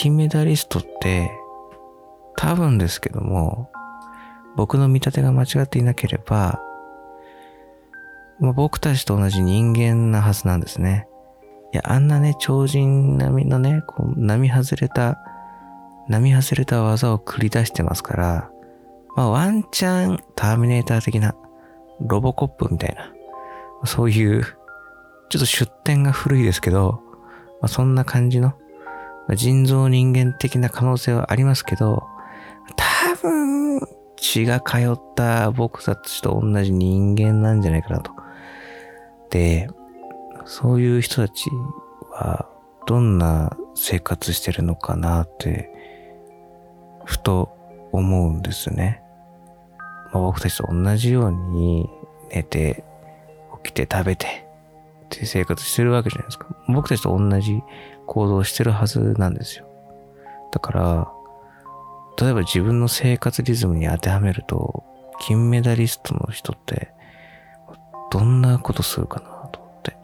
金メダリストって、多分ですけども、僕の見立てが間違っていなければ、まあ、僕たちと同じ人間なはずなんですね。いや、あんなね、超人並みのね、こう、並外れた、並外れた技を繰り出してますから、まあ、ワンチャン、ターミネーター的な、ロボコップみたいな、そういう、ちょっと出典が古いですけど、まあ、そんな感じの、人造人間的な可能性はありますけど、多分、血が通った僕たちと同じ人間なんじゃないかなと。で、そういう人たちはどんな生活してるのかなって、ふと思うんですね。まあ、僕たちと同じように寝て、起きて食べてって生活してるわけじゃないですか。僕たちと同じ行動をしてるはずなんですよ。だから、例えば自分の生活リズムに当てはめると、金メダリストの人って、どんなことするかなと思って。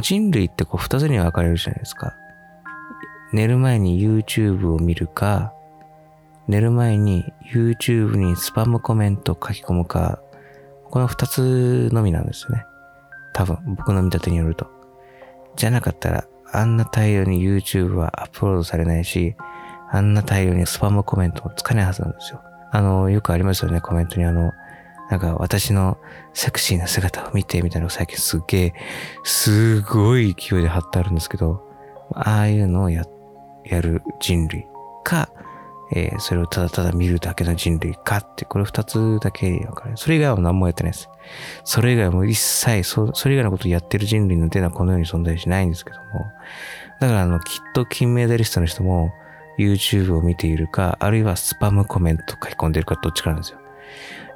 人類ってこう二つに分かれるじゃないですか。寝る前に YouTube を見るか、寝る前に YouTube にスパムコメントを書き込むか、この二つのみなんですよね。多分、僕の見立てによると。じゃなかったら、あんな大量に YouTube はアップロードされないし、あんな大量にスパムコメントもつかないはずなんですよ。あの、よくありますよね、コメントにあの、なんか私のセクシーな姿を見てみたいなのが最近すっげえ、すごい勢いで貼ってあるんですけど、ああいうのをや、やる人類か、えーそれをただただ見るだけの人類かって、これ二つだけ分かる。それ以外は何もやってないです。それ以外も一切、そそれ以外のことをやってる人類の手はこの世に存在しないんですけども。だからあの、きっと金メダリストの人も YouTube を見ているか、あるいはスパムコメント書き込んでるかどっちかなんですよ。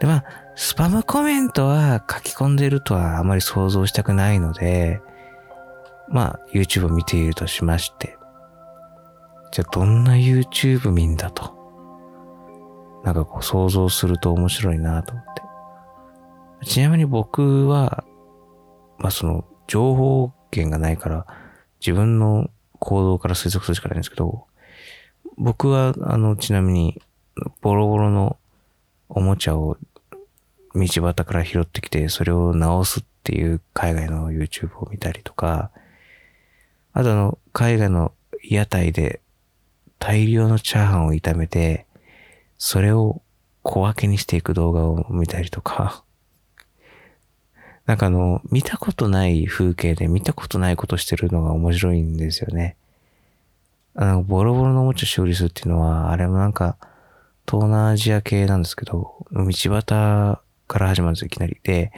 で、まあ、スパムコメントは書き込んでいるとはあまり想像したくないので、まあ、YouTube を見ているとしまして、じゃあどんな YouTube 見んだと？なんかこう想像すると面白いなと思って。ちなみに僕は、まあその情報源がないから自分の行動から推測するしかないんですけど、僕はあのちなみにボロボロのおもちゃを道端から拾ってきてそれを直すっていう海外の YouTube を見たりとか、あとあの海外の屋台で大量のチャーハンを炒めて、それを小分けにしていく動画を見たりとか、なんかあの、見たことない風景で見たことないことしてるのが面白いんですよね。あの、ボロボロのおもちゃ修理するっていうのは、あれもなんか、東南アジア系なんですけど、道端から始まるんですよ、いきなり。で、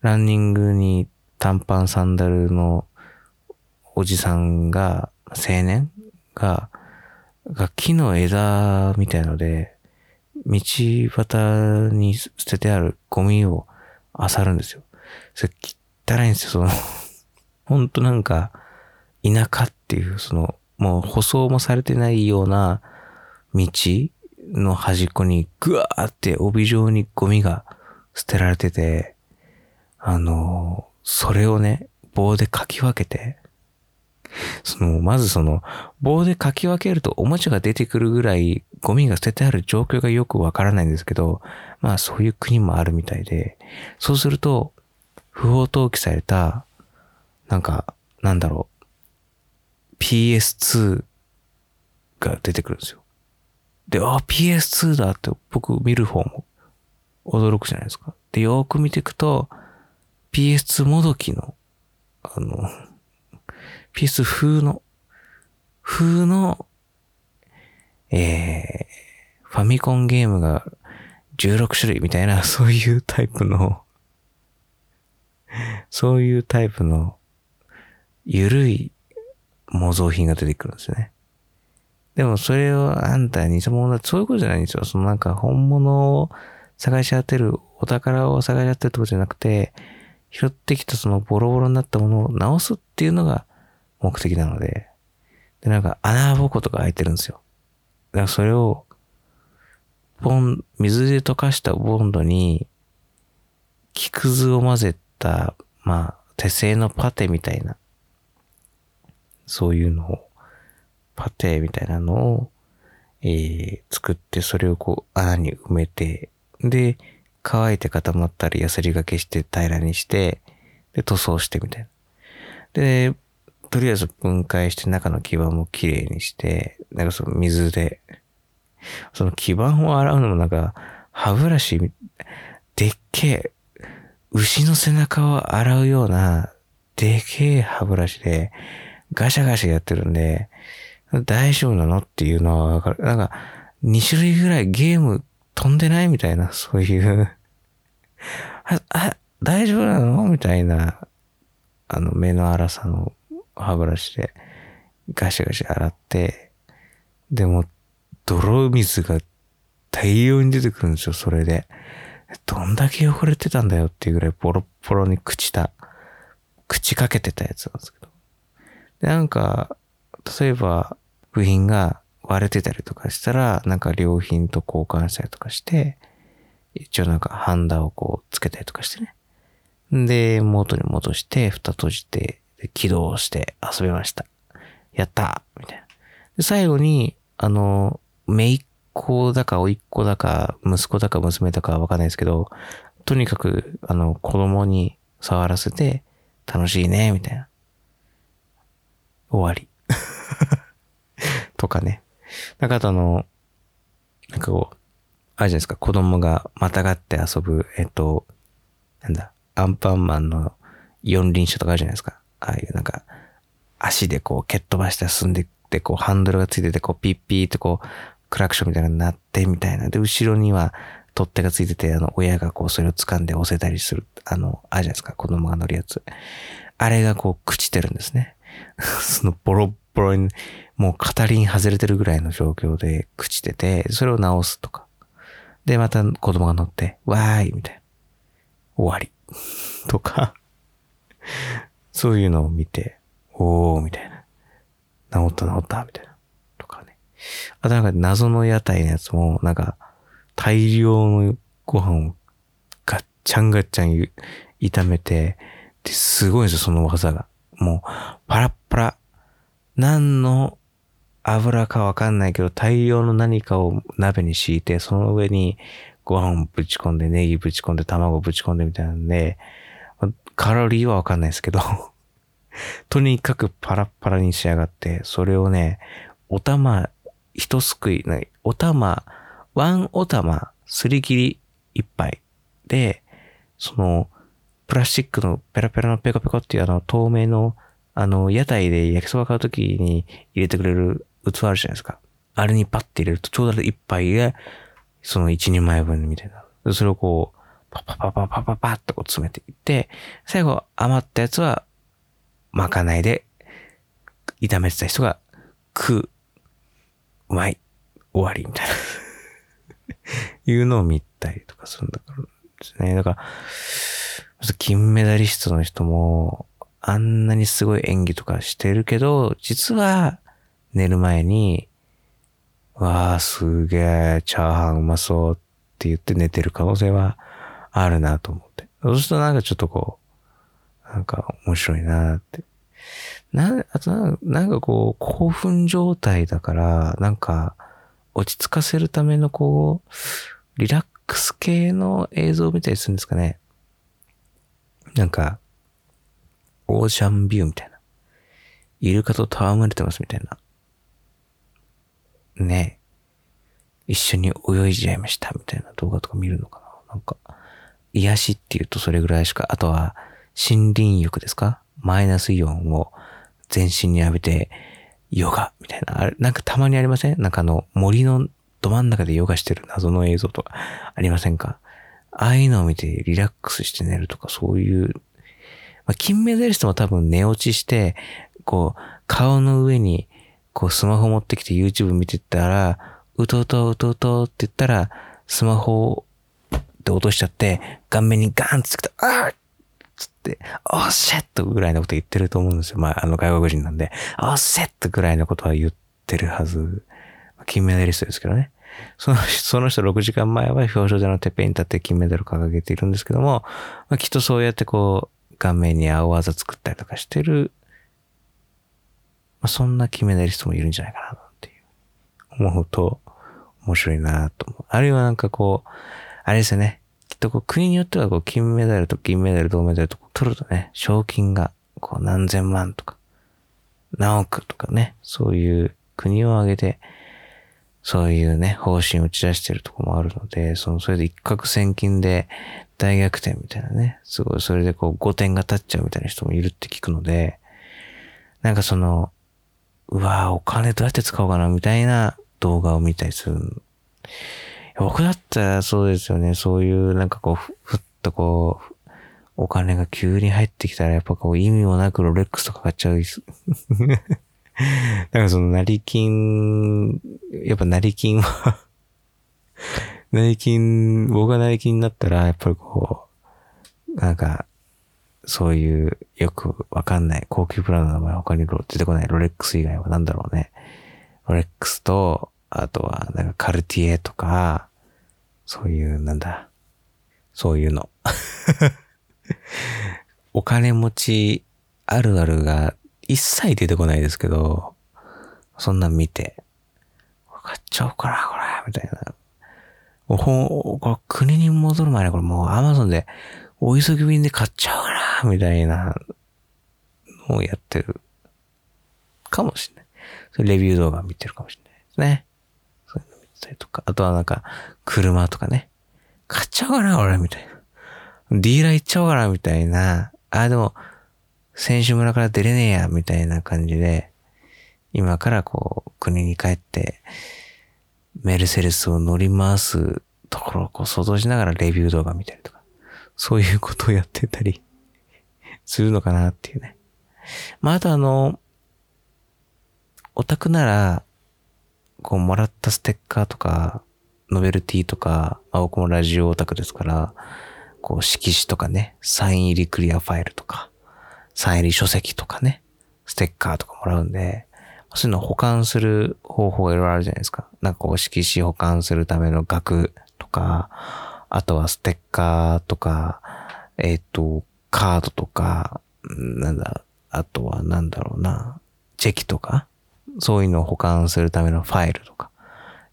ランニングに短パンサンダルのおじさんが、青年が、が木の枝みたいので、道端に捨ててあるゴミを漁るんですよ。それ汚いんですよ、その、ほんとなんか、田舎っていう、その、もう舗装もされてないような道の端っこにぐわーって帯状にゴミが捨てられてて、あの、それをね、棒でかき分けて、その、まずその、棒でかき分けるとおもちゃが出てくるぐらいゴミが捨ててある状況がよくわからないんですけど、まあそういう国もあるみたいで、そうすると、不法投棄された、なんか、なんだろう、PS2 が出てくるんですよ。で、あ、PS2 だって僕見る方も驚くじゃないですか。で、よーく見ていくと、PS2 もどきの、あの、PS 風の、風の、えー、ファミコンゲームが16種類みたいな、そういうタイプの、そういうタイプの、ゆるい模造品が出てくるんですよね。でもそれをあんた偽物だそういうことじゃないんですよ。そのなんか本物を探し当てる、お宝を探し当てるってこじゃなくて、拾ってきたそのボロボロになったものを直すっていうのが目的なので、で、なんか穴ぼことか開いてるんですよ。だからそれを、ボン、水で溶かしたボンドに、木くずを混ぜた、まあ、手製のパテみたいな、そういうのをパテみたいなのを、えー、作って、それをこう穴に埋めて、で、乾いて固まったり、ヤスリがけして平らにして、で、塗装してみたいな。で、とりあえず分解して中の基板もきれいにして、なんかその水で、その基板を洗うのもなんか、歯ブラシ、でっけえ、牛の背中を洗うような、でっけえ歯ブラシで、ガシャガシャやってるんで、大丈夫なのっていうのはわかる。なんか、2種類ぐらいゲーム飛んでないみたいな、そういうあ、あ、大丈夫なの？みたいな、あの、目の粗さの歯ブラシでガシガシ洗って、でも、泥水が大量に出てくるんですよ、それで。どんだけ汚れてたんだよっていうぐらいボロボロに朽ちた、口かけてたやつなんですけど。で、なんか、例えば、部品が割れてたりとかしたら、なんか良品と交換したりとかして、一応なんかハンダをこうつけたりとかしてね。で、元に戻して、蓋閉じて、起動して遊びました。やったみたいな。で、最後に、あの、めいっ子だか、甥っ子だか、息子だか、娘だかわかんないですけど、とにかく、あの、子供に触らせて、楽しいね、みたいな。終わり。とかね。なんかあとあの、なんかこう、あるじゃないですか、子供がまたがって遊ぶ、えっと、なんだ、アンパンマンの四輪車とかあるじゃないですか。ああいうなんか、足でこう蹴っ飛ばして進んでって、こうハンドルがついてて、こうピッピーってこう、クラクションみたいなのになってみたいな。で、後ろには取っ手がついてて、あの、親がこうそれを掴んで押せたりする、あの、あるじゃないですか、子供が乗るやつ。あれがこう朽ちてるんですね。そのボロボロに、もう片輪外れてるぐらいの状況で朽ちてて、それを直すとか。で、また子供が乗って、わーいみたいな。終わり。とかそういうのを見て、おーみたいな。治った治ったみたいな。とかね。あとなんか謎の屋台のやつも、なんか大量のご飯をガッチャンガッチャン炒めて、ですごいんですよ、その技が。もう、パラッパラ。何の油かわかんないけど、大量の何かを鍋に敷いて、その上にご飯をぶち込んで、ネギぶち込んで、卵ぶち込んでみたいなんで、カロリーはわかんないですけど とにかくパラッパラに仕上がって、それをね、お玉、一すくい、お玉、ワンお玉、すり切り一杯で、その、プラスチックのペラペラのペコペコっていうあの透明の、あの、屋台で焼きそば買うときに入れてくれる器あるじゃないですか。あれにパッて入れるとちょうど一杯で、その一人前分みたいな。それをこう、パパパパパパパってこう詰めていって、最後余ったやつは、まかないで、炒めてた人が食う。うまい。終わりみたいな いうのを見たりとかするんだからですね。だから、金メダリストの人も、あんなにすごい演技とかしてるけど、実は寝る前に、わあ、すげえ、チャーハンうまそうって言って寝てる可能性はあるなと思って。そうするとなんかちょっとこう、なんか面白いなって。な、あとなんかこう、興奮状態だから、なんか、落ち着かせるためのこう、リラックス系の映像を見たりするんですかね。なんか、オーシャンビューみたいな。イルカと戯れてますみたいな。ね一緒に泳いじゃいましたみたいな動画とか見るのかななんか、癒しっていうとそれぐらいしか、あとは、森林浴ですか？マイナスイオンを全身に浴びて、ヨガみたいな。あれ、なんかたまにありません？なんかあの、森のど真ん中でヨガしてる謎の映像とかありませんか？ああいうのを見てリラックスして寝るとかそういう、まあ、金メダリストも多分寝落ちして、こう、顔の上に、こうスマホ持ってきて YouTube 見てたら、うとうとうとうとって言ったら、スマホで落としちゃって、顔面にガーンってつけた、あーつって、オーシェットぐらいのこと言ってると思うんですよ。まあ、あの外国人なんで、オーシェットぐらいのことは言ってるはず。金メダリストですけどね。そのその人6時間前は表彰台のてっぺんに立って金メダルを掲げているんですけども、まあ、きっとそうやってこう、顔面に青技作ったりとかしてるまあ、そんな金メダリストもいるんじゃないかなっていう思うと面白いなと思う。あるいはなんかこう、あれですよね。きっとこう国によってはこう金メダルと銀メダル、銅メダルと取るとね、賞金がこう何千万とか、何億とかね、そういう国を挙げて、そういうね、方針を打ち出してるとこもあるので、その、それで一攫千金で大逆転みたいなね、すごい、それでこう5点が立っちゃうみたいな人もいるって聞くので、なんかその、うわぁ、お金どうやって使おうかなみたいな動画を見たりする。僕だったらそうですよね、そういうなんかこう、ふっとこう、お金が急に入ってきたらやっぱこう意味もなくロレックスとか買っちゃう。なんかその成金、やっぱ成金は 成金、僕が成金になったら、やっぱりこう、なんか、そういうよくわかんない高級ブランドの名前他に出てこないロレックス以外は何だろうね。ロレックスと、あとはなんかカルティエとか、そういうなんだ、そういうの。お金持ちあるあるが一切出てこないですけど、そんな見て、買っちゃおうかな、これ、みたいな。ほこれ国に戻る前にこれもうアマゾンでお急ぎ便で買っちゃおうかな、みたいなのをやってるかもしれない。レビュー動画見てるかもしれないですね。そういうの見てたりとか。あとはなんか、車とかね。買っちゃおうかな、俺、みたいな。ディーラー行っちゃおうかな、みたいな。あ、でも、選手村から出れねえや、みたいな感じで、今からこう、国に帰って、メルセデスを乗り回すところをこう想像しながらレビュー動画見たりとか、そういうことをやってたり するのかなっていうね。まあ、あとあの、オタクなら、こう、もらったステッカーとか、ノベルティとか、まあ、僕もラジオオタクですから、こう、色紙とかね、サイン入りクリアファイルとか、サイン入り書籍とかね、ステッカーとかもらうんで、そういうのを保管する方法がいろいろあるじゃないですか。なんかこう、色紙保管するための額とか、あとはステッカーとか、えっ、ー、と、カードとか、なんだ、あとはなんだろうな、チェキとか、そういうのを保管するためのファイルとか、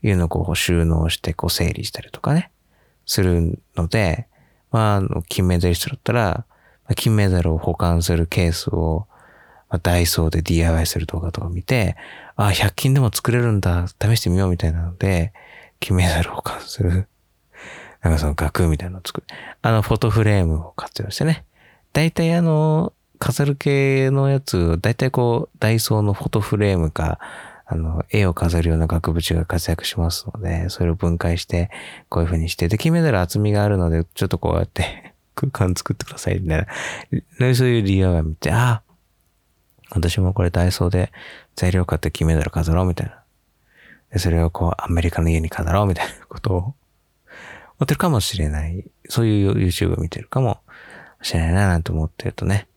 いうのをこう収納してこう整理したりとかね、するので、まあ、金メダリストだったら、金メダルを保管するケースを、まあ、ダイソーで DIY する動画とか見て、あ、100均でも作れるんだ、試してみようみたいなので、金メダルを保管する、なんかその額みたいなのを作る。あの、フォトフレームを活用してね。大体あの、飾る系のやつ、大体こう、ダイソーのフォトフレームか、あの、絵を飾るような額縁が活躍しますので、それを分解して、こういう風にして、で、金メダル厚みがあるので、ちょっとこうやって空間作ってください、みたいな。そういう理由が見て、ああ、私もこれダイソーで材料買って金メダル飾ろう、みたいな。で、それをこう、アメリカの家に飾ろう、みたいなことを、思ってるかもしれない。そういう YouTube 見てるかもしれないな、なんて思ってるとね。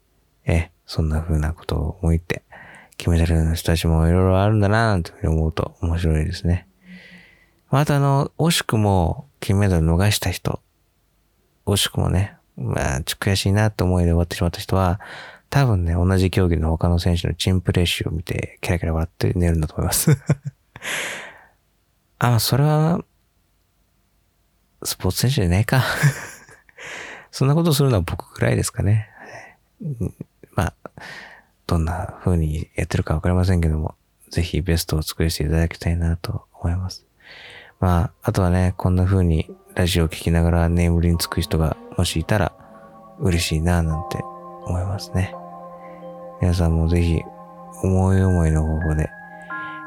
え、そんな風なことを思いって、金メダルの人たちもいろいろあるんだな、なんて思うと面白いですね。またあの、惜しくも金メダル逃した人、惜しくもね、まあ、ちょっと悔しいなって思いで終わってしまった人は、多分ね、同じ競技の他の選手のチンプレッシュを見て、キラキラ笑って寝るんだと思います あ、それは、スポーツ選手じゃないか そんなことするのは僕くらいですかね。まあ、どんな風にやってるかわかりませんけども、ぜひベストを作りしていただきたいなと思います。まあ、あとはね、こんな風にラジオを聴きながら眠りにつく人がもしいたら嬉しいななんて思いますね。皆さんもぜひ思い思いの方法で、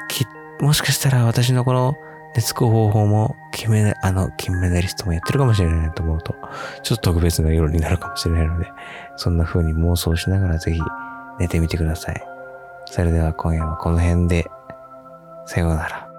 き、もしかしたら私のこのでつく方法も金メダ、あの金メダリストもやってるかもしれないと思うと、ちょっと特別な夜になるかもしれないので、そんな風に妄想しながらぜひ寝てみてください。それでは今夜はこの辺で、さようなら。